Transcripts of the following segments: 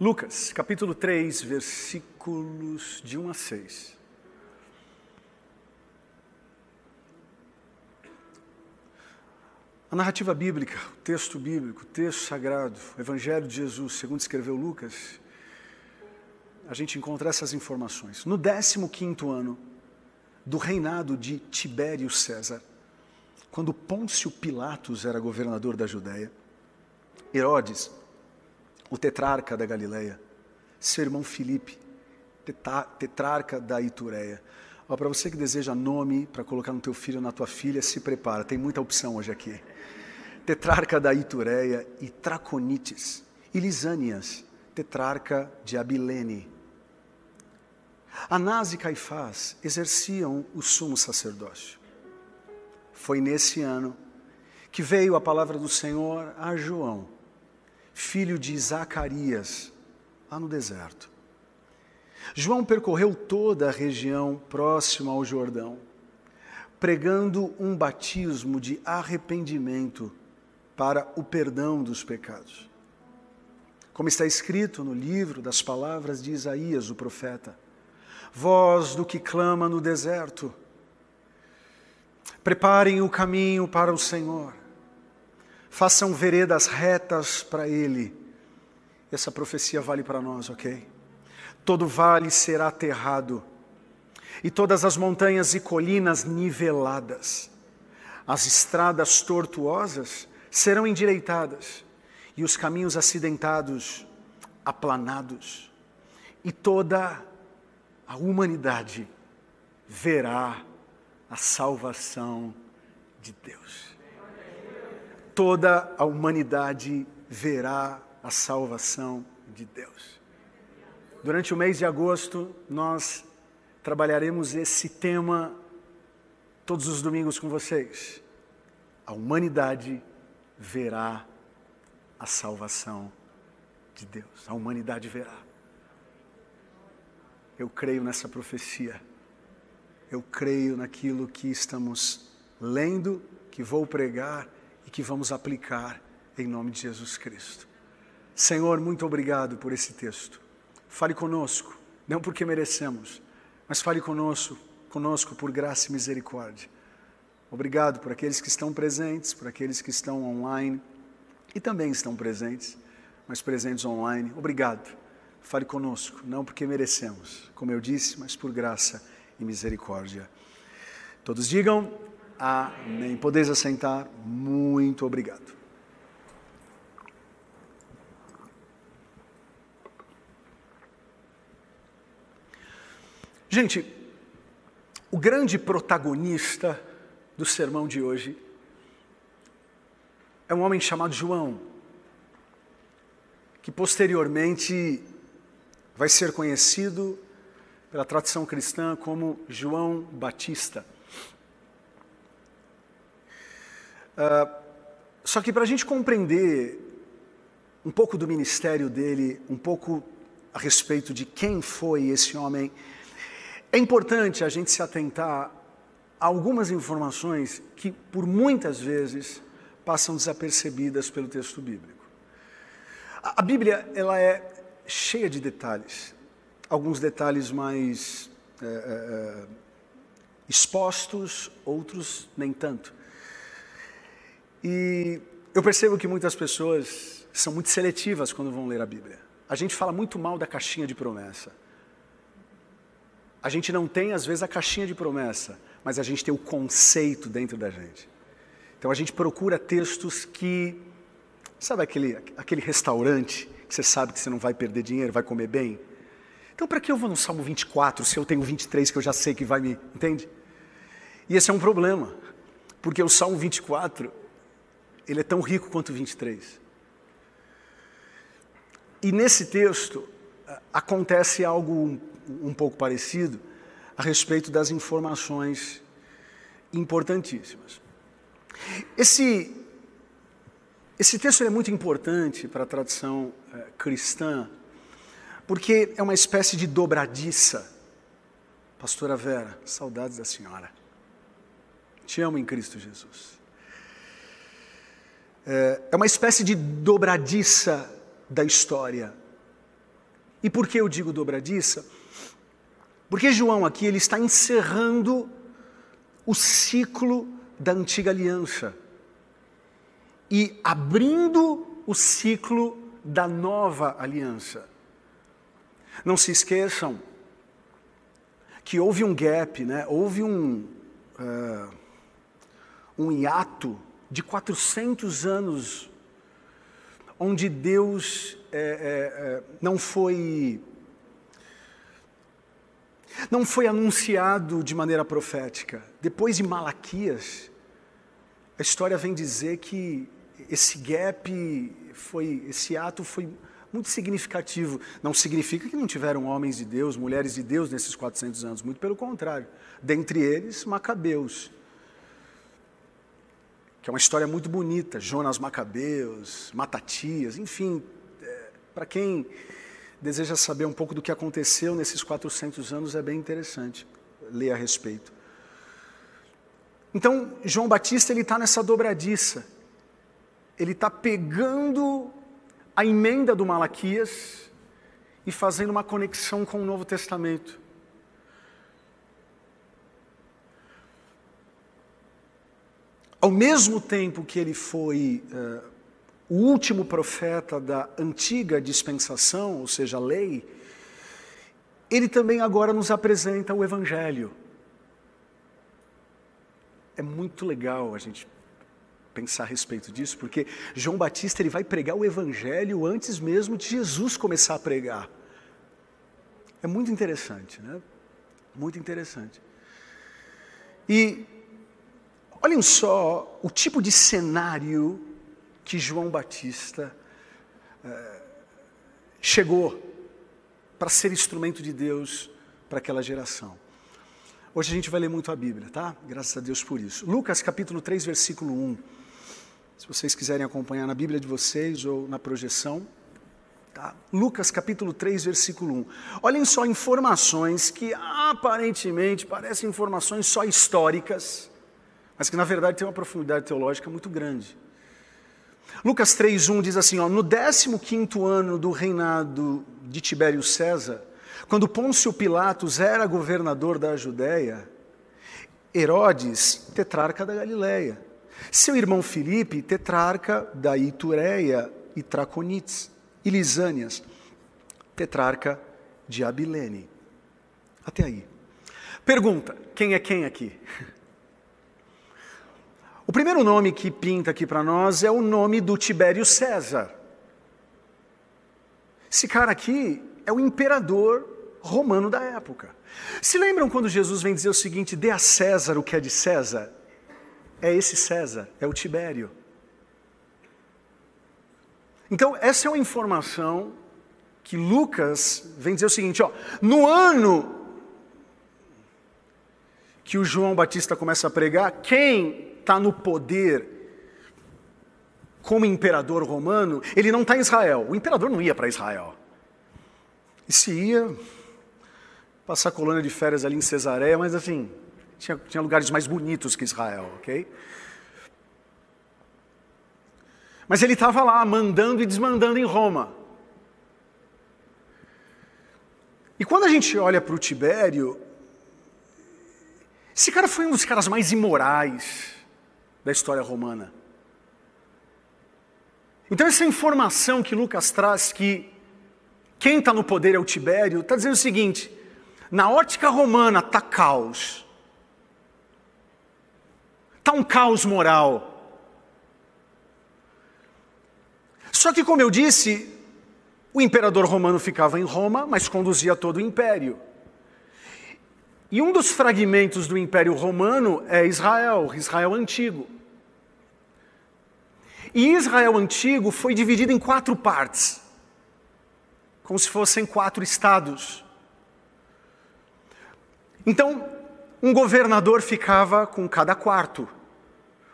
Lucas, capítulo 3, versículos de 1 a 6. A narrativa bíblica, o texto bíblico, o texto sagrado, o Evangelho de Jesus, segundo escreveu Lucas, a gente encontra essas informações. No 15 ano do reinado de Tibério César, quando Pôncio Pilatos era governador da Judéia, Herodes, o tetrarca da Galileia, seu irmão Filipe, tetrarca da Itureia. Para você que deseja nome para colocar no teu filho na tua filha, se prepara, tem muita opção hoje aqui tetrarca da Itureia, e Traconites, e Lisânias, tetrarca de Abilene. Anás e Caifás exerciam o sumo sacerdócio. Foi nesse ano que veio a palavra do Senhor a João, filho de Zacarias, lá no deserto. João percorreu toda a região próxima ao Jordão, pregando um batismo de arrependimento para o perdão dos pecados. Como está escrito no livro das palavras de Isaías, o profeta: Voz do que clama no deserto, preparem o caminho para o Senhor, façam veredas retas para Ele. Essa profecia vale para nós, ok? Todo vale será aterrado, e todas as montanhas e colinas niveladas, as estradas tortuosas serão endireitadas e os caminhos acidentados aplanados, e toda a humanidade verá a salvação de Deus. Toda a humanidade verá a salvação de Deus. Durante o mês de agosto, nós trabalharemos esse tema todos os domingos com vocês. A humanidade verá a salvação de Deus. A humanidade verá. Eu creio nessa profecia. Eu creio naquilo que estamos lendo, que vou pregar e que vamos aplicar em nome de Jesus Cristo. Senhor, muito obrigado por esse texto. Fale conosco, não porque merecemos, mas fale conosco, conosco por graça e misericórdia. Obrigado por aqueles que estão presentes, por aqueles que estão online e também estão presentes, mas presentes online. Obrigado. Fale conosco, não porque merecemos, como eu disse, mas por graça e misericórdia. Todos digam amém. Podeis assentar. Muito obrigado. Gente, o grande protagonista do sermão de hoje é um homem chamado João, que posteriormente vai ser conhecido pela tradição cristã como João Batista. Uh, só que para a gente compreender um pouco do ministério dele, um pouco a respeito de quem foi esse homem, é importante a gente se atentar algumas informações que, por muitas vezes, passam desapercebidas pelo texto bíblico. A, Bíblia ela é cheia de detalhes, alguns detalhes mais é, é, expostos, outros nem tanto. E eu percebo que muitas pessoas são muito seletivas quando vão ler a Bíblia. A gente fala muito mal da caixinha de promessa. A gente não tem, às vezes, a caixinha de promessa, mas a gente tem o conceito dentro da gente. Então a gente procura textos que, sabe aquele, aquele restaurante que você sabe que você não vai perder dinheiro, vai comer bem? Então para que eu vou no Salmo 24 se eu tenho 23 que eu já sei que vai me. Entende? E esse é um problema, porque o Salmo 24, ele é tão rico quanto o 23. E nesse texto acontece algo um, um pouco parecido, a respeito das informações importantíssimas. Esse, esse texto é muito importante para a tradição é, cristã, porque é uma espécie de dobradiça. Pastora Vera, saudades da senhora. Te amo em Cristo Jesus. É, é uma espécie de dobradiça da história. E por que eu digo dobradiça? Porque João aqui ele está encerrando o ciclo da antiga aliança e abrindo o ciclo da nova aliança. Não se esqueçam que houve um gap, né? houve um, uh, um hiato de 400 anos onde Deus é, é, é, não foi não foi anunciado de maneira profética. Depois de Malaquias, a história vem dizer que esse gap foi, esse ato foi muito significativo. Não significa que não tiveram homens de Deus, mulheres de Deus nesses 400 anos, muito pelo contrário. Dentre eles, Macabeus, que é uma história muito bonita, Jonas Macabeus, Matatias, enfim, é, para quem deseja saber um pouco do que aconteceu nesses 400 anos, é bem interessante ler a respeito. Então, João Batista ele está nessa dobradiça. Ele está pegando a emenda do Malaquias e fazendo uma conexão com o Novo Testamento. Ao mesmo tempo que ele foi uh, o último profeta da antiga dispensação, ou seja, a lei, ele também agora nos apresenta o Evangelho. É muito legal a gente pensar a respeito disso, porque João Batista ele vai pregar o Evangelho antes mesmo de Jesus começar a pregar. É muito interessante, né? Muito interessante. E olhem só o tipo de cenário que João Batista é, chegou para ser instrumento de Deus para aquela geração. Hoje a gente vai ler muito a Bíblia, tá? Graças a Deus por isso. Lucas capítulo 3, versículo 1. Se vocês quiserem acompanhar na Bíblia de vocês ou na projeção, tá? Lucas capítulo 3, versículo 1. Olhem só informações que aparentemente parecem informações só históricas, mas que na verdade têm uma profundidade teológica muito grande. Lucas 3:1 diz assim, ó, no 15º ano do reinado de Tibério César, quando Pôncio Pilatos era governador da Judéia, Herodes, tetrarca da Galileia, seu irmão Filipe, tetrarca da Itureia e Traconites, e Lisânias, tetrarca de Abilene. Até aí. Pergunta: quem é quem aqui? O primeiro nome que pinta aqui para nós é o nome do Tibério César. Esse cara aqui é o imperador romano da época. Se lembram quando Jesus vem dizer o seguinte: dê a César o que é de César? É esse César, é o Tibério. Então, essa é uma informação que Lucas vem dizer o seguinte: ó, no ano que o João Batista começa a pregar, quem está no poder como imperador romano, ele não está em Israel. O imperador não ia para Israel. E se ia passar colônia de férias ali em Cesareia, mas assim, tinha, tinha lugares mais bonitos que Israel, ok? Mas ele estava lá mandando e desmandando em Roma. E quando a gente olha para o Tibério, esse cara foi um dos caras mais imorais, da história romana. Então, essa informação que Lucas traz, que quem está no poder é o Tibério, está dizendo o seguinte: na ótica romana está caos, está um caos moral. Só que, como eu disse, o imperador romano ficava em Roma, mas conduzia todo o império. E um dos fragmentos do Império Romano é Israel, Israel antigo. E Israel antigo foi dividido em quatro partes, como se fossem quatro estados. Então, um governador ficava com cada quarto.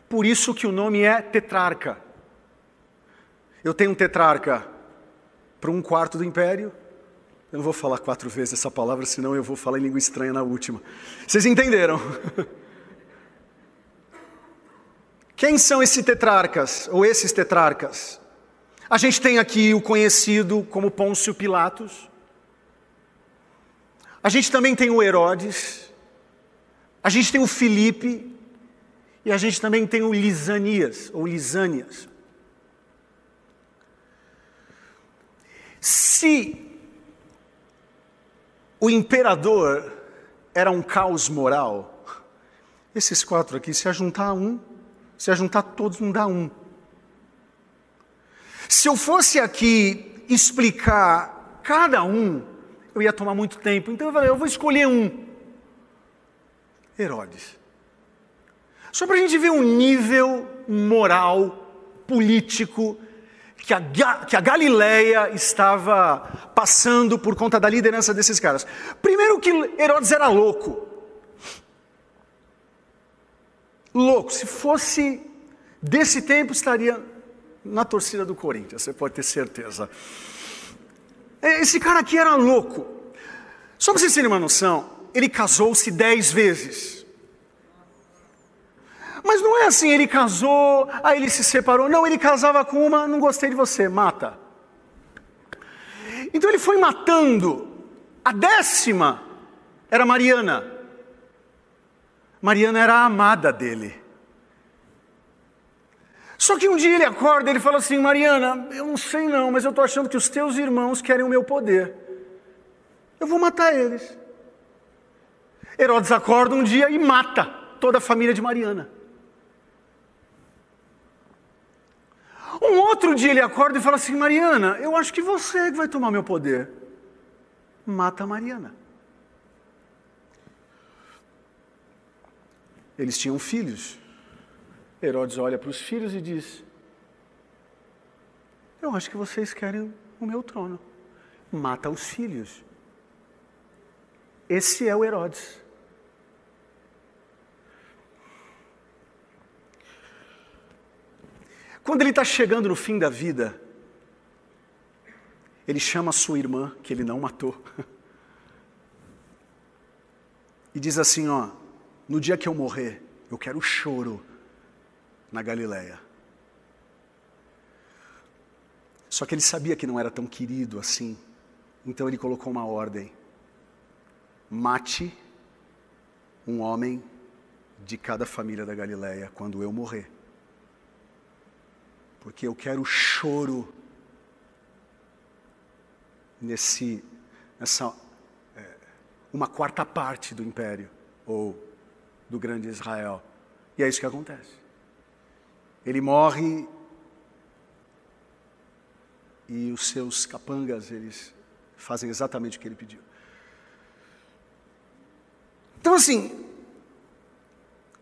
Por isso que o nome é tetrarca. Eu tenho um tetrarca para um quarto do império. Eu não vou falar quatro vezes essa palavra, senão eu vou falar em língua estranha na última. Vocês entenderam? Quem são esses tetrarcas, ou esses tetrarcas? A gente tem aqui o conhecido como Pôncio Pilatos, A gente também tem o Herodes, a gente tem o Filipe e a gente também tem o Lisanias ou Lisânias. Se o imperador era um caos moral, esses quatro aqui, se ajuntar um, se ajuntar todos, não dá um. Se eu fosse aqui explicar cada um, eu ia tomar muito tempo. Então eu falei, eu vou escolher um. Herodes. Só para a gente ver o nível moral, político, que a, que a Galileia estava passando por conta da liderança desses caras. Primeiro que Herodes era louco. Louco. Se fosse desse tempo, estaria na torcida do Corinthians, você pode ter certeza. Esse cara aqui era louco. Só para vocês terem uma noção, ele casou-se dez vezes. Mas não é assim, ele casou, aí ele se separou. Não, ele casava com uma, não gostei de você, mata. Então ele foi matando. A décima era Mariana. Mariana era a amada dele. Só que um dia ele acorda ele fala assim: Mariana, eu não sei não, mas eu estou achando que os teus irmãos querem o meu poder. Eu vou matar eles. Herodes acorda um dia e mata toda a família de Mariana. Um outro dia ele acorda e fala assim: Mariana, eu acho que você é que vai tomar meu poder. Mata Mariana. Eles tinham filhos. Herodes olha para os filhos e diz: Eu acho que vocês querem o meu trono. Mata os filhos. Esse é o Herodes. Quando ele está chegando no fim da vida, ele chama sua irmã, que ele não matou, e diz assim: Ó, no dia que eu morrer, eu quero choro na Galileia. Só que ele sabia que não era tão querido assim, então ele colocou uma ordem: mate um homem de cada família da Galileia quando eu morrer. Porque eu quero choro nesse, nessa é, uma quarta parte do império. Ou do grande Israel. E é isso que acontece. Ele morre e os seus capangas eles fazem exatamente o que ele pediu. Então assim,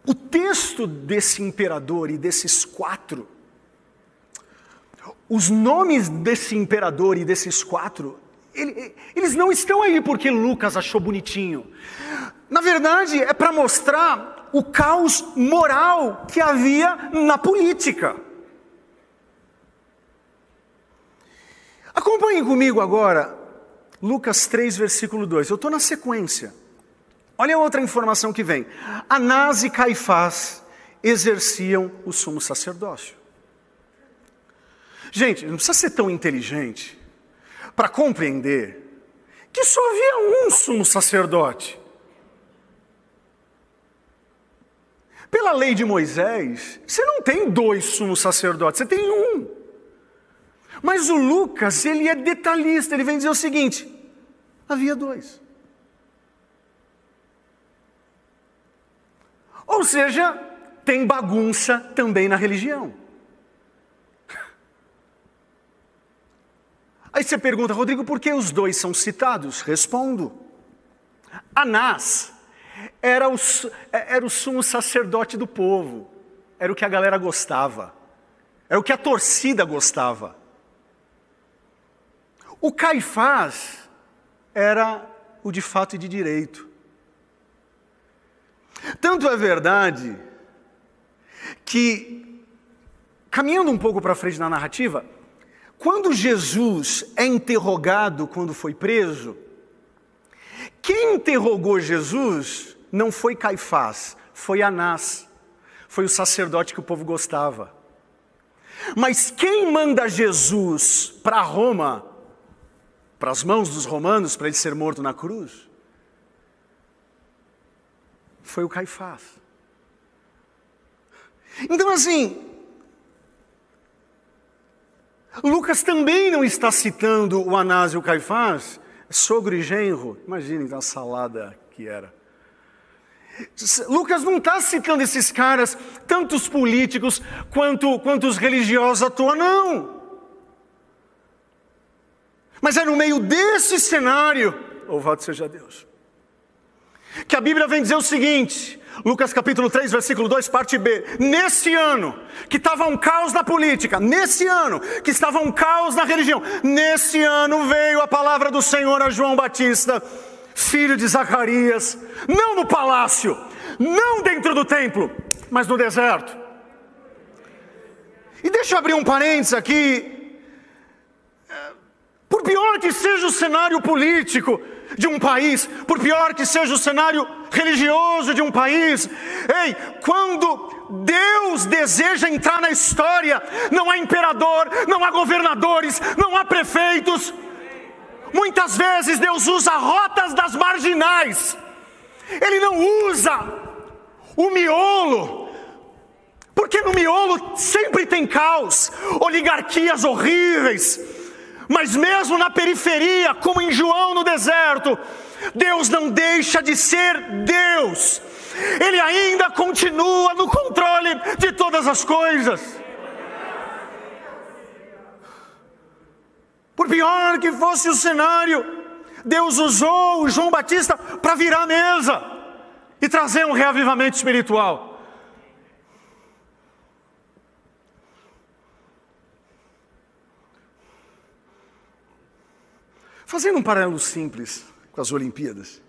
o texto desse imperador e desses quatro os nomes desse imperador e desses quatro, ele, eles não estão aí porque Lucas achou bonitinho. Na verdade, é para mostrar o caos moral que havia na política. Acompanhe comigo agora Lucas 3, versículo 2. Eu estou na sequência. Olha outra informação que vem. Anás e Caifás exerciam o sumo sacerdócio. Gente, não precisa ser tão inteligente para compreender que só havia um sumo sacerdote. Pela lei de Moisés, você não tem dois sumos sacerdotes, você tem um. Mas o Lucas, ele é detalhista, ele vem dizer o seguinte: havia dois. Ou seja, tem bagunça também na religião. Aí você pergunta, Rodrigo, por que os dois são citados? Respondo. Anás era o, era o sumo sacerdote do povo, era o que a galera gostava, era o que a torcida gostava. O Caifás era o de fato e de direito. Tanto é verdade que, caminhando um pouco para frente na narrativa, quando Jesus é interrogado quando foi preso, quem interrogou Jesus não foi Caifás, foi Anás, foi o sacerdote que o povo gostava. Mas quem manda Jesus para Roma, para as mãos dos romanos, para ele ser morto na cruz, foi o Caifás. Então, assim, Lucas também não está citando o Anás e o Caifás, sogro e genro. Imaginem a salada que era. Lucas não está citando esses caras, tanto os políticos quanto, quanto os religiosos à toa, não. Mas é no meio desse cenário, louvado seja Deus, que a Bíblia vem dizer o seguinte: Lucas capítulo 3, versículo 2, parte B. Nesse ano que estava um caos na política, nesse ano que estava um caos na religião, nesse ano veio a palavra do Senhor a João Batista, filho de Zacarias, não no palácio, não dentro do templo, mas no deserto. E deixa eu abrir um parênteses aqui. Por pior que seja o cenário político, de um país, por pior que seja o cenário religioso de um país, ei, quando Deus deseja entrar na história, não há imperador, não há governadores, não há prefeitos. Muitas vezes Deus usa rotas das marginais, Ele não usa o miolo, porque no miolo sempre tem caos, oligarquias horríveis, mas mesmo na periferia, como em João no deserto, Deus não deixa de ser Deus. Ele ainda continua no controle de todas as coisas. Por pior que fosse o cenário, Deus usou o João Batista para virar a mesa e trazer um reavivamento espiritual. Fazendo um paralelo simples com as Olimpíadas.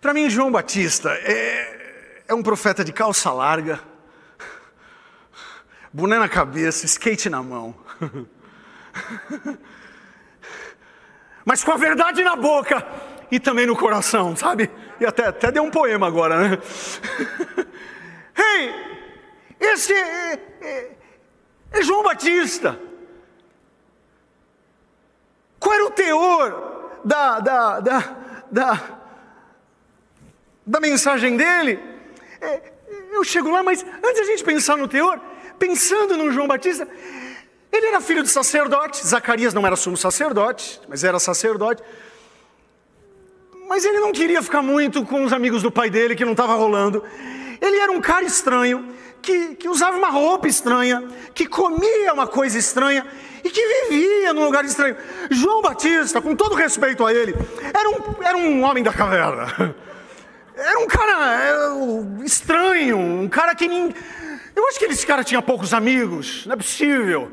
Para mim, João Batista é, é um profeta de calça larga, boné na cabeça, skate na mão. Mas com a verdade na boca e também no coração, sabe? E até, até deu um poema agora, né? Ei, esse é, é, é João Batista. Qual era o teor da, da, da, da, da mensagem dele? É, eu chego lá, mas antes a gente pensar no teor, pensando no João Batista, ele era filho de sacerdote, Zacarias não era sumo sacerdote, mas era sacerdote. Mas ele não queria ficar muito com os amigos do pai dele, que não estava rolando. Ele era um cara estranho, que, que usava uma roupa estranha, que comia uma coisa estranha e que vivia num lugar estranho. João Batista, com todo respeito a ele, era um, era um homem da caverna. Era um cara é, estranho, um cara que. Nem, eu acho que esse cara tinha poucos amigos, não é possível.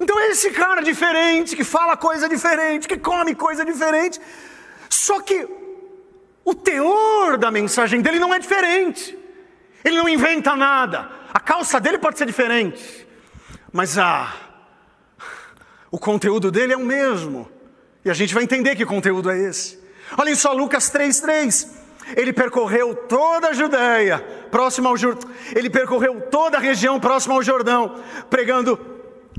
Então é esse cara diferente, que fala coisa diferente, que come coisa diferente. Só que o teor da mensagem dele não é diferente. Ele não inventa nada. A calça dele pode ser diferente, mas a, o conteúdo dele é o mesmo. E a gente vai entender que conteúdo é esse. Olhem só Lucas 3,3. Ele percorreu toda a Judéia, próximo ao Jordão. Ele percorreu toda a região próxima ao Jordão, pregando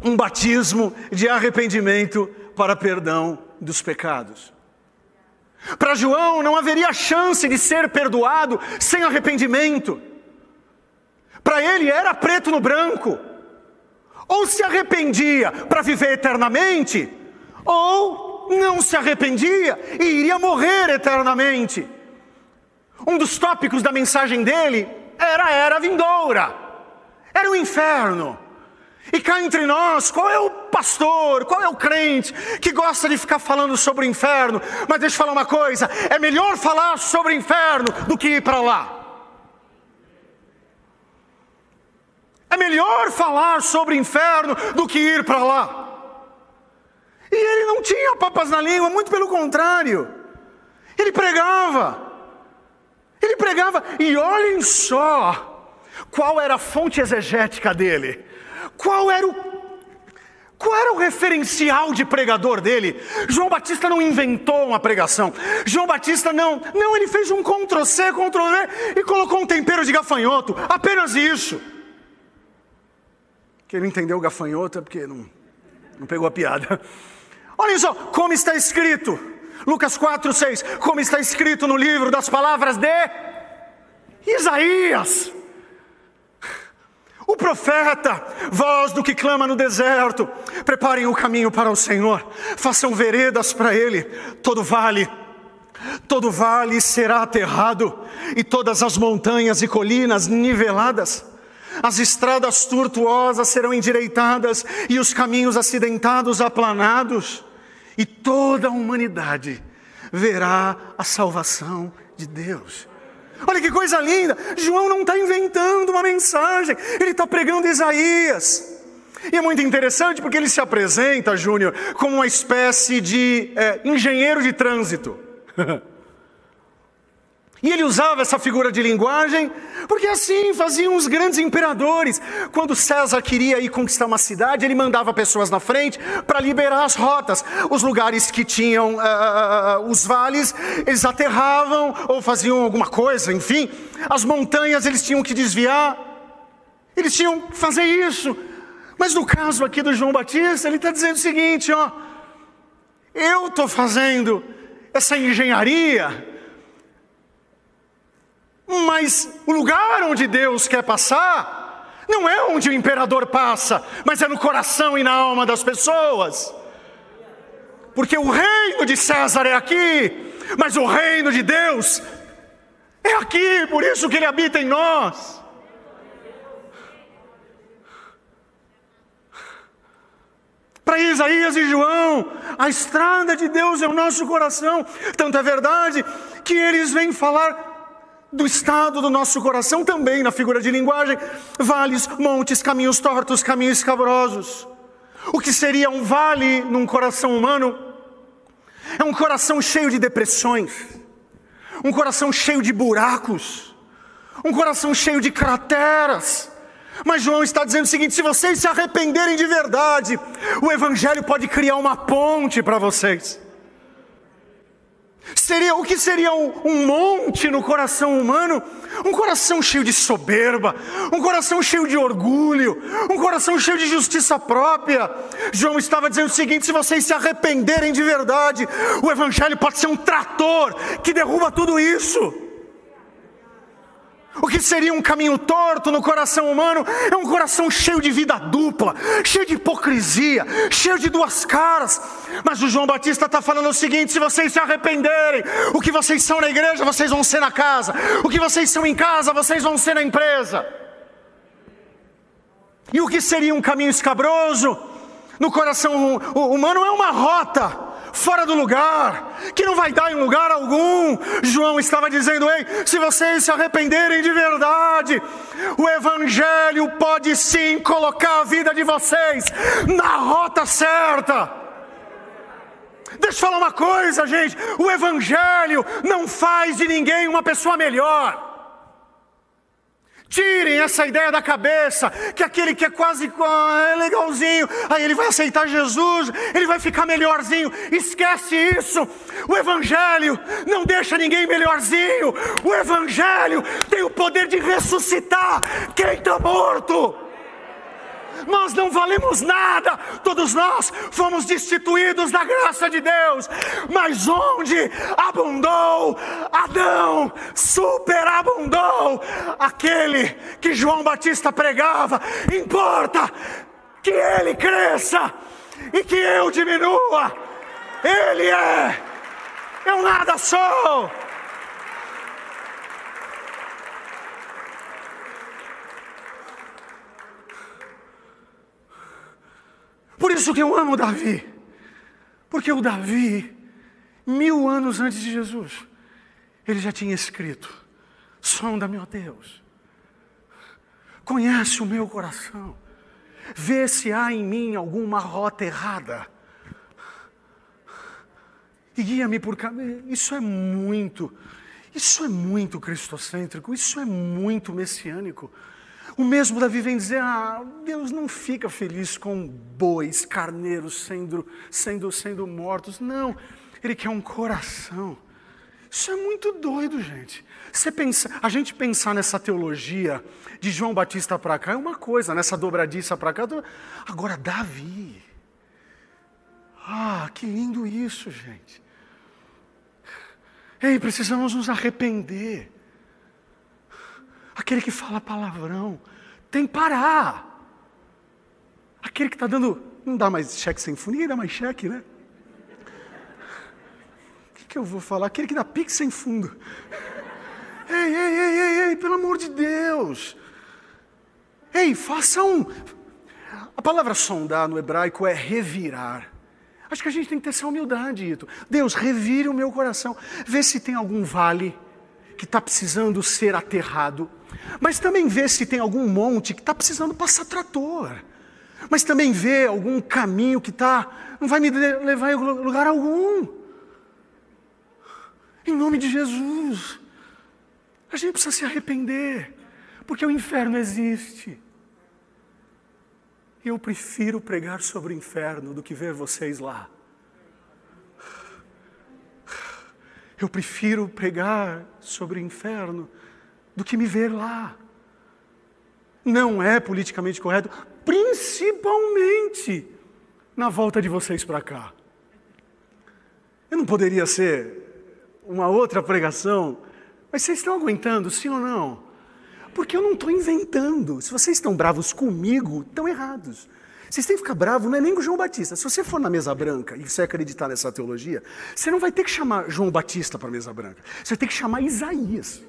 um batismo de arrependimento para perdão dos pecados. Para João não haveria chance de ser perdoado sem arrependimento. Para ele era preto no branco. Ou se arrependia para viver eternamente, ou não se arrependia e iria morrer eternamente. Um dos tópicos da mensagem dele era a era vindoura, era o inferno. E cá entre nós, qual é o pastor, qual é o crente que gosta de ficar falando sobre o inferno? Mas deixa eu falar uma coisa: é melhor falar sobre o inferno do que ir para lá. É melhor falar sobre inferno do que ir para lá. E ele não tinha papas na língua, muito pelo contrário. Ele pregava. Ele pregava, e olhem só qual era a fonte exegética dele. Qual era o qual era o referencial de pregador dele? João Batista não inventou uma pregação. João Batista não, não, ele fez um Ctrl C, Ctrl V e colocou um tempero de gafanhoto. Apenas isso. Quem não entendeu gafanhoto é porque não, não pegou a piada. Olhem só, como está escrito: Lucas 4, 6, como está escrito no livro das palavras de Isaías. O profeta, voz do que clama no deserto, preparem o caminho para o Senhor, façam veredas para Ele, todo vale, todo vale será aterrado, e todas as montanhas e colinas niveladas. As estradas tortuosas serão endireitadas e os caminhos acidentados aplanados, e toda a humanidade verá a salvação de Deus. Olha que coisa linda! João não está inventando uma mensagem, ele está pregando Isaías. E é muito interessante porque ele se apresenta, Júnior, como uma espécie de é, engenheiro de trânsito. E ele usava essa figura de linguagem, porque assim faziam os grandes imperadores. Quando César queria ir conquistar uma cidade, ele mandava pessoas na frente para liberar as rotas. Os lugares que tinham uh, os vales, eles aterravam ou faziam alguma coisa, enfim. As montanhas eles tinham que desviar, eles tinham que fazer isso. Mas no caso aqui do João Batista, ele está dizendo o seguinte: ó, eu estou fazendo essa engenharia mas o lugar onde Deus quer passar não é onde o imperador passa, mas é no coração e na alma das pessoas. Porque o reino de César é aqui, mas o reino de Deus é aqui, por isso que ele habita em nós. Para Isaías e João, a estrada de Deus é o nosso coração. Tanto é verdade que eles vêm falar do estado do nosso coração também na figura de linguagem, vales, montes, caminhos tortos, caminhos escabrosos. O que seria um vale num coração humano? É um coração cheio de depressões, um coração cheio de buracos, um coração cheio de crateras. Mas João está dizendo o seguinte: se vocês se arrependerem de verdade, o Evangelho pode criar uma ponte para vocês. Seria o que seria um, um, monte no coração humano? Um coração cheio de soberba, um coração cheio de orgulho, um coração cheio de justiça própria. João estava dizendo o seguinte: se vocês se arrependerem de verdade, o evangelho pode ser um trator que derruba tudo isso. O que seria um caminho torto no coração humano é um coração cheio de vida dupla, cheio de hipocrisia, cheio de duas caras. Mas o João Batista está falando o seguinte: se vocês se arrependerem, o que vocês são na igreja, vocês vão ser na casa, o que vocês são em casa, vocês vão ser na empresa. E o que seria um caminho escabroso no coração humano é uma rota fora do lugar, que não vai dar em lugar algum. João estava dizendo: ei, se vocês se arrependerem de verdade, o Evangelho pode sim colocar a vida de vocês na rota certa. Deixa eu falar uma coisa, gente: o Evangelho não faz de ninguém uma pessoa melhor. Tirem essa ideia da cabeça, que aquele que é quase é legalzinho, aí ele vai aceitar Jesus, ele vai ficar melhorzinho. Esquece isso. O Evangelho não deixa ninguém melhorzinho. O Evangelho tem o poder de ressuscitar quem está morto nós não valemos nada, todos nós fomos destituídos da graça de Deus, mas onde abundou Adão, superabundou aquele que João Batista pregava, importa que ele cresça e que eu diminua, ele é, eu nada sou. Por isso que eu amo Davi. Porque o Davi, mil anos antes de Jesus, ele já tinha escrito: sonda-me, ó Deus, conhece o meu coração, vê se há em mim alguma rota errada, e guia-me por caminho. Isso é muito, isso é muito cristocêntrico, isso é muito messiânico. O mesmo Davi vem dizer: ah, Deus não fica feliz com bois, carneiros sendo, sendo, sendo mortos. Não, Ele quer um coração. Isso é muito doido, gente. Você pensa, a gente pensar nessa teologia de João Batista para cá é uma coisa, nessa dobradiça para cá. Agora, Davi. Ah, que lindo isso, gente. Ei, precisamos nos arrepender. Aquele que fala palavrão tem que parar. Aquele que está dando. Não dá mais cheque sem fundo, ninguém dá mais cheque, né? O que, que eu vou falar? Aquele que dá pix sem fundo. Ei, ei, ei, ei, ei, pelo amor de Deus. Ei, faça um. A palavra sondar no hebraico é revirar. Acho que a gente tem que ter essa humildade, Ito. Deus, revire o meu coração. Vê se tem algum vale que está precisando ser aterrado. Mas também vê se tem algum monte que está precisando passar trator. Mas também vê algum caminho que está, não vai me levar em lugar algum. Em nome de Jesus. A gente precisa se arrepender, porque o inferno existe. Eu prefiro pregar sobre o inferno do que ver vocês lá. Eu prefiro pregar sobre o inferno do que me ver lá. Não é politicamente correto, principalmente na volta de vocês para cá. Eu não poderia ser uma outra pregação, mas vocês estão aguentando, sim ou não? Porque eu não estou inventando. Se vocês estão bravos comigo, estão errados. Vocês têm que ficar bravo, não é nem com João Batista. Se você for na mesa branca e você acreditar nessa teologia, você não vai ter que chamar João Batista para a mesa branca. Você ter que chamar Isaías.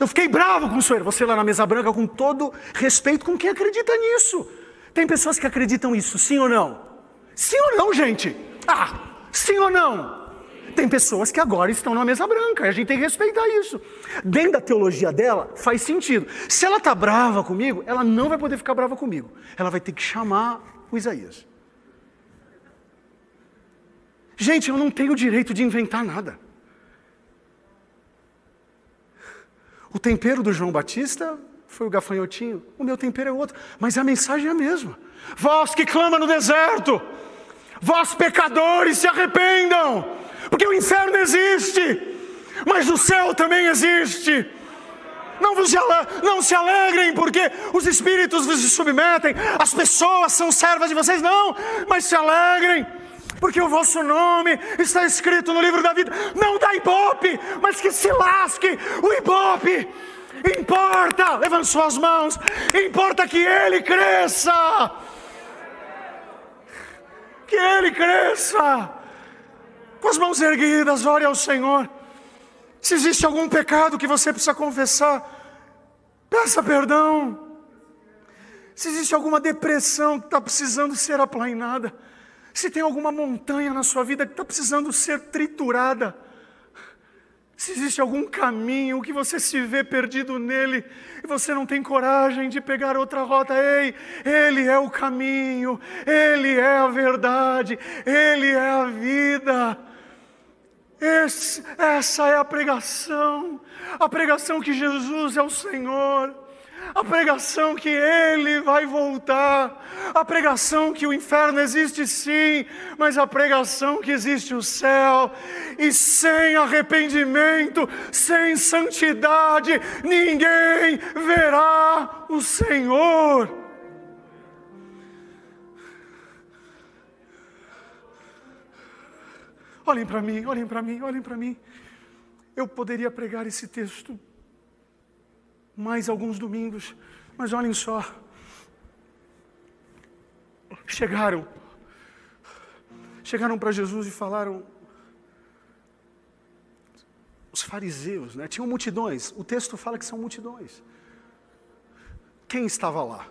Eu fiquei bravo com o senhor. Você lá na mesa branca, com todo respeito com quem acredita nisso. Tem pessoas que acreditam isso, sim ou não? Sim ou não, gente? Ah, sim ou não? Tem pessoas que agora estão na mesa branca, e a gente tem que respeitar isso. Dentro da teologia dela, faz sentido. Se ela está brava comigo, ela não vai poder ficar brava comigo. Ela vai ter que chamar o Isaías. Gente, eu não tenho o direito de inventar nada. O tempero do João Batista foi o gafanhotinho, o meu tempero é outro, mas a mensagem é a mesma. Vós que clama no deserto, vós pecadores se arrependam. Porque o inferno existe, mas o céu também existe. Não, vos, não se alegrem, porque os espíritos vos submetem, as pessoas são servas de vocês, não, mas se alegrem, porque o vosso nome está escrito no livro da vida. Não dá ibope, mas que se lasque o ibope. Importa, levante suas mãos, importa que ele cresça. Que ele cresça com as mãos erguidas, ore ao Senhor. Se existe algum pecado que você precisa confessar, peça perdão. Se existe alguma depressão que está precisando ser aplainada, se tem alguma montanha na sua vida que está precisando ser triturada, se existe algum caminho que você se vê perdido nele e você não tem coragem de pegar outra rota, ei, ele é o caminho, ele é a verdade, ele é a vida. Esse, essa é a pregação, a pregação que Jesus é o Senhor, a pregação que Ele vai voltar, a pregação que o inferno existe sim, mas a pregação que existe o céu, e sem arrependimento, sem santidade, ninguém verá o Senhor. Olhem para mim, olhem para mim, olhem para mim. Eu poderia pregar esse texto mais alguns domingos, mas olhem só. Chegaram, chegaram para Jesus e falaram. Os fariseus, né? Tinham multidões. O texto fala que são multidões. Quem estava lá?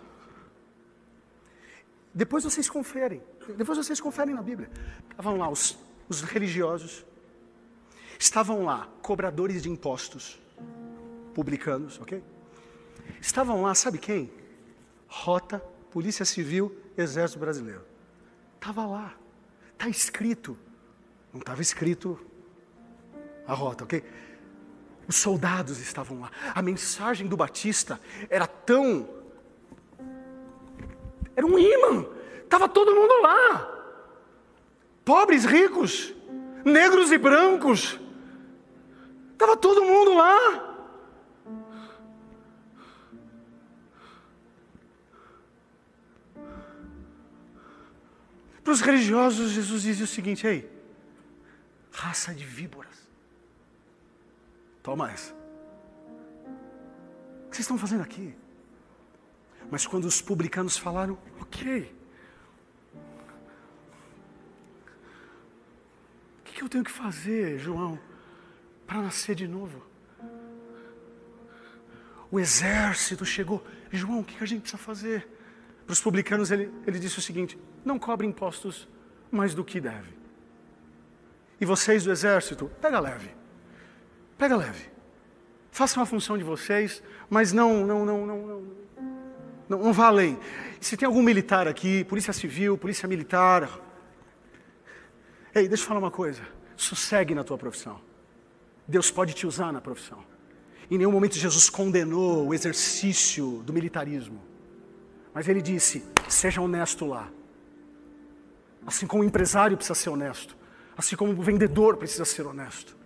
Depois vocês conferem. Depois vocês conferem na Bíblia. Estavam lá os os religiosos. Estavam lá cobradores de impostos, publicanos, ok? Estavam lá, sabe quem? Rota, Polícia Civil, Exército Brasileiro. Estava lá, está escrito. Não estava escrito a rota, ok? Os soldados estavam lá. A mensagem do Batista era tão. Era um imã. Estava todo mundo lá pobres, ricos, negros e brancos. Estava todo mundo lá. Para os religiosos, Jesus dizia o seguinte: ei, raça de víboras. Toma essa. O que vocês estão fazendo aqui? Mas quando os publicanos falaram, ok. Que eu tenho que fazer, João, para nascer de novo? O exército chegou. João, o que a gente precisa fazer? Para os publicanos, ele, ele disse o seguinte: não cobre impostos mais do que deve. E vocês do exército, pega leve. Pega leve. Façam a função de vocês, mas não, não, não, não, não, não, não vá além. Se tem algum militar aqui, polícia civil, polícia militar. Ei, deixa eu falar uma coisa. Sossegue na tua profissão. Deus pode te usar na profissão. Em nenhum momento Jesus condenou o exercício do militarismo. Mas ele disse: seja honesto lá. Assim como o empresário precisa ser honesto. Assim como o vendedor precisa ser honesto.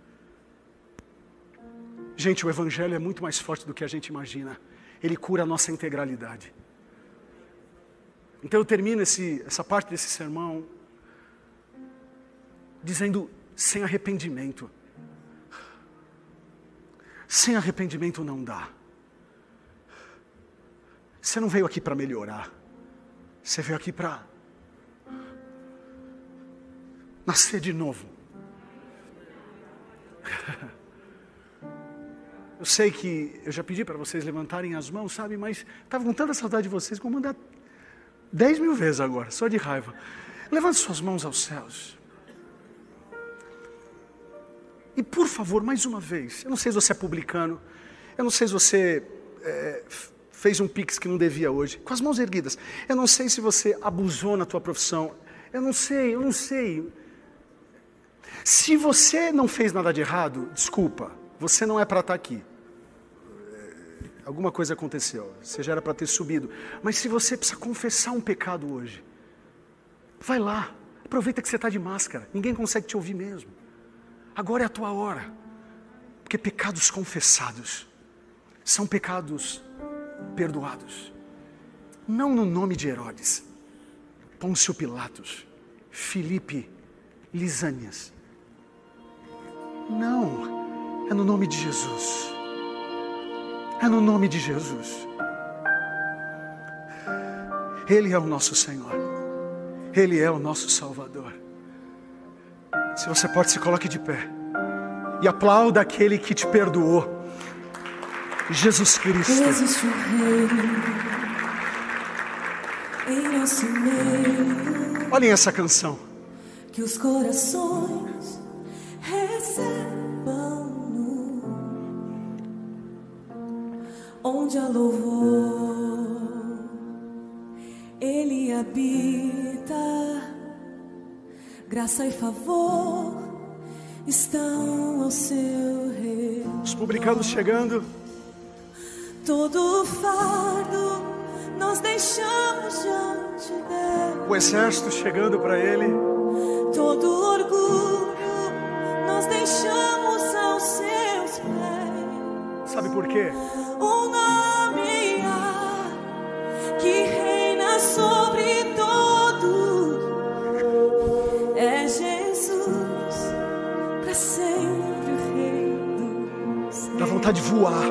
Gente, o Evangelho é muito mais forte do que a gente imagina. Ele cura a nossa integralidade. Então eu termino esse, essa parte desse sermão dizendo: sem arrependimento, sem arrependimento não dá. Você não veio aqui para melhorar. Você veio aqui para nascer de novo. Eu sei que eu já pedi para vocês levantarem as mãos, sabe? Mas estava com tanta saudade de vocês, vou mandar dez mil vezes agora, só de raiva. Levante suas mãos aos céus. E por favor, mais uma vez, eu não sei se você é publicano, eu não sei se você é, fez um pix que não devia hoje, com as mãos erguidas. Eu não sei se você abusou na tua profissão. Eu não sei, eu não sei. Se você não fez nada de errado, desculpa, você não é para estar tá aqui. É, alguma coisa aconteceu, você já era para ter subido. Mas se você precisa confessar um pecado hoje, vai lá, aproveita que você está de máscara, ninguém consegue te ouvir mesmo. Agora é a tua hora. Porque pecados confessados são pecados perdoados. Não no nome de Herodes, Pôncio Pilatos, Filipe, Lisânias. Não, é no nome de Jesus. É no nome de Jesus. Ele é o nosso Senhor. Ele é o nosso Salvador. Se você pode, se coloque de pé. E aplauda aquele que te perdoou. Jesus Cristo. Existe um reino em nosso meio. Olhem essa canção. Que os corações graça e favor estão ao seu rei. Os publicanos chegando. Todo fardo nós deixamos diante dele. O exército chegando para ele. Todo orgulho nós deixamos aos seus pés. Sabe por quê? Voar.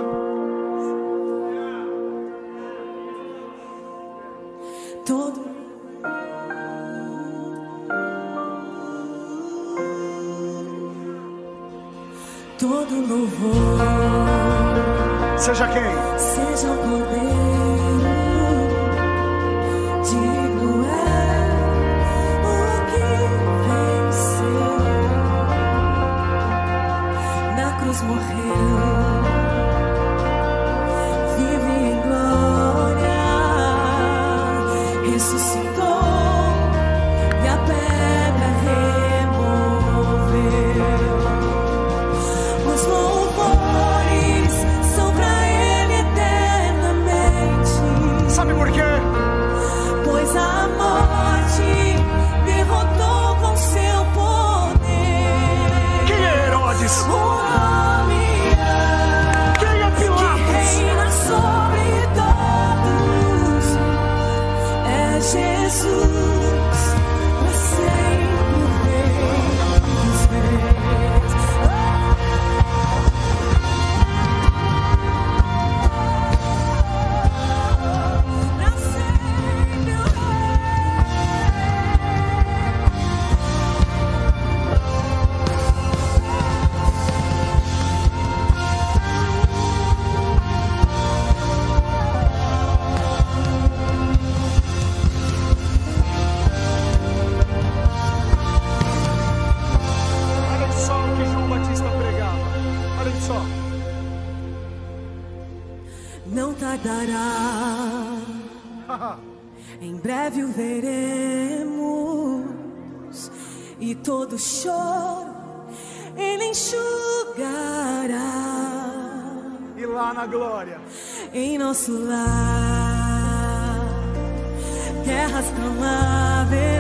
todo todo louvor Seja quem? seja o poder digno é o que venceu na cruz morreu this is nosso lar. Guerras não haverá.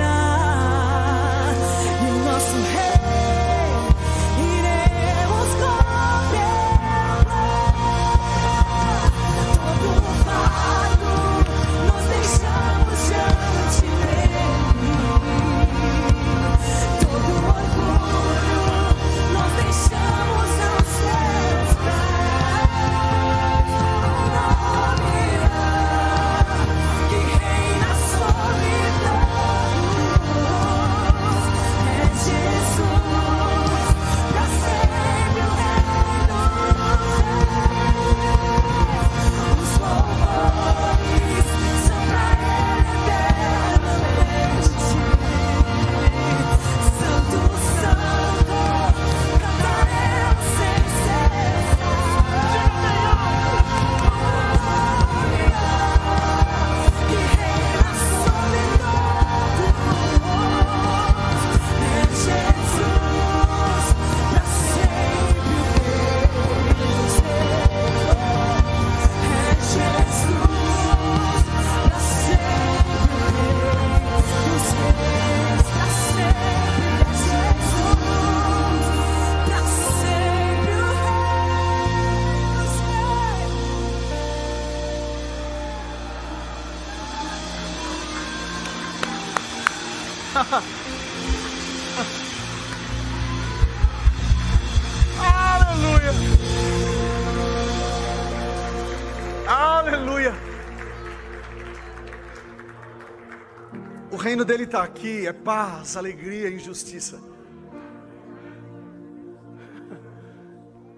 Reino dele está aqui, é paz, alegria e justiça.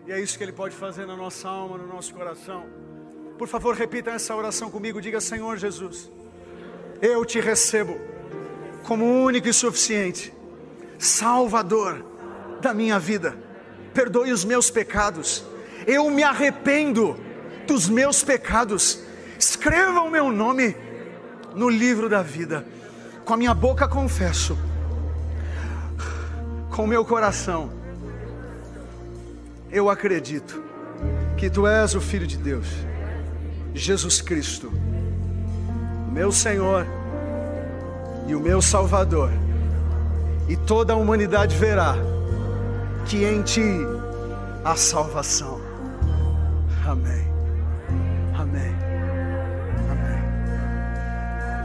E é isso que ele pode fazer na nossa alma, no nosso coração. Por favor, repita essa oração comigo. Diga: Senhor Jesus, eu te recebo como único e suficiente Salvador da minha vida. Perdoe os meus pecados. Eu me arrependo dos meus pecados. Escreva o meu nome no livro da vida. Com a minha boca confesso, com o meu coração, eu acredito que tu és o Filho de Deus, Jesus Cristo, meu Senhor e o meu Salvador, e toda a humanidade verá que em ti há salvação. Amém. Amém. Amém.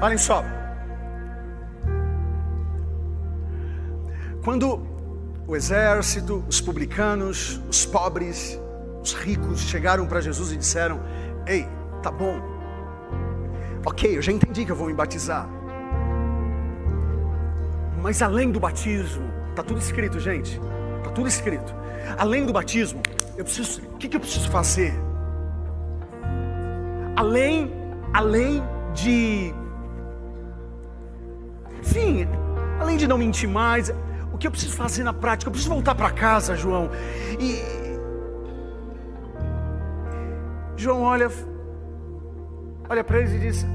Olhem só. Quando o exército, os publicanos, os pobres, os ricos chegaram para Jesus e disseram: Ei, tá bom. Ok, eu já entendi que eu vou me batizar. Mas além do batismo, tá tudo escrito, gente. Tá tudo escrito. Além do batismo, eu preciso, o que, que eu preciso fazer? Além, além de, enfim, além de não mentir mais, o que eu preciso fazer na prática? Eu preciso voltar para casa, João. E João olha, olha para eles e diz: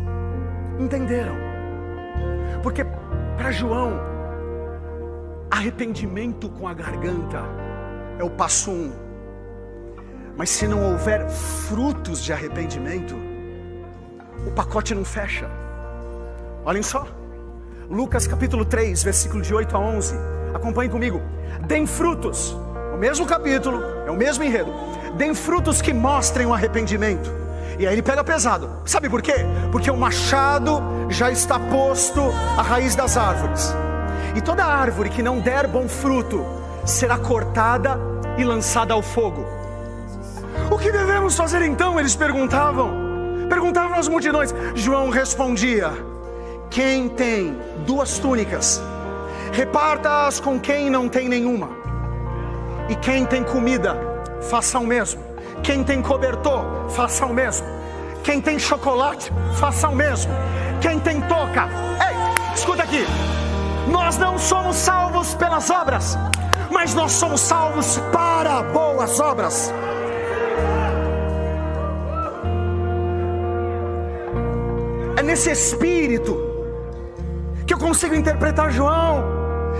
entenderam? Porque para João, arrependimento com a garganta é o passo um. Mas se não houver frutos de arrependimento, o pacote não fecha. Olhem só. Lucas capítulo 3, versículo de 8 a 11. Acompanhe comigo. Deem frutos. O mesmo capítulo, é o mesmo enredo. Deem frutos que mostrem o arrependimento. E aí ele pega pesado. Sabe por quê? Porque o machado já está posto à raiz das árvores. E toda árvore que não der bom fruto será cortada e lançada ao fogo. O que devemos fazer então? Eles perguntavam. Perguntavam às multidões. João respondia: Quem tem duas túnicas, reparta-as com quem não tem nenhuma. E quem tem comida, faça o mesmo. Quem tem cobertor, faça o mesmo. Quem tem chocolate, faça o mesmo. Quem tem toca, ei, escuta aqui. Nós não somos salvos pelas obras, mas nós somos salvos para boas obras. É nesse espírito eu consigo interpretar João,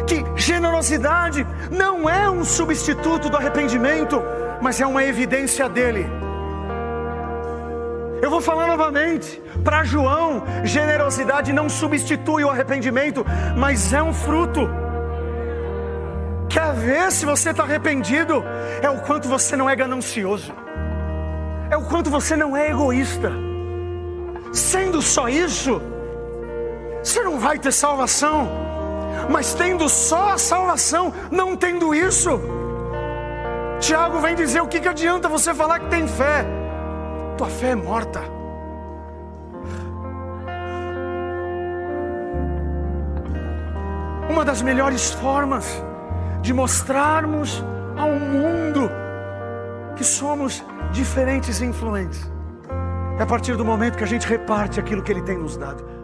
que generosidade não é um substituto do arrependimento, mas é uma evidência dele. Eu vou falar novamente. Para João, generosidade não substitui o arrependimento, mas é um fruto. Quer ver se você está arrependido? É o quanto você não é ganancioso, é o quanto você não é egoísta. Sendo só isso, você não vai ter salvação. Mas tendo só a salvação, não tendo isso, Tiago vem dizer: o que, que adianta você falar que tem fé? Tua fé é morta. Uma das melhores formas de mostrarmos ao mundo que somos diferentes e influentes é a partir do momento que a gente reparte aquilo que Ele tem nos dado.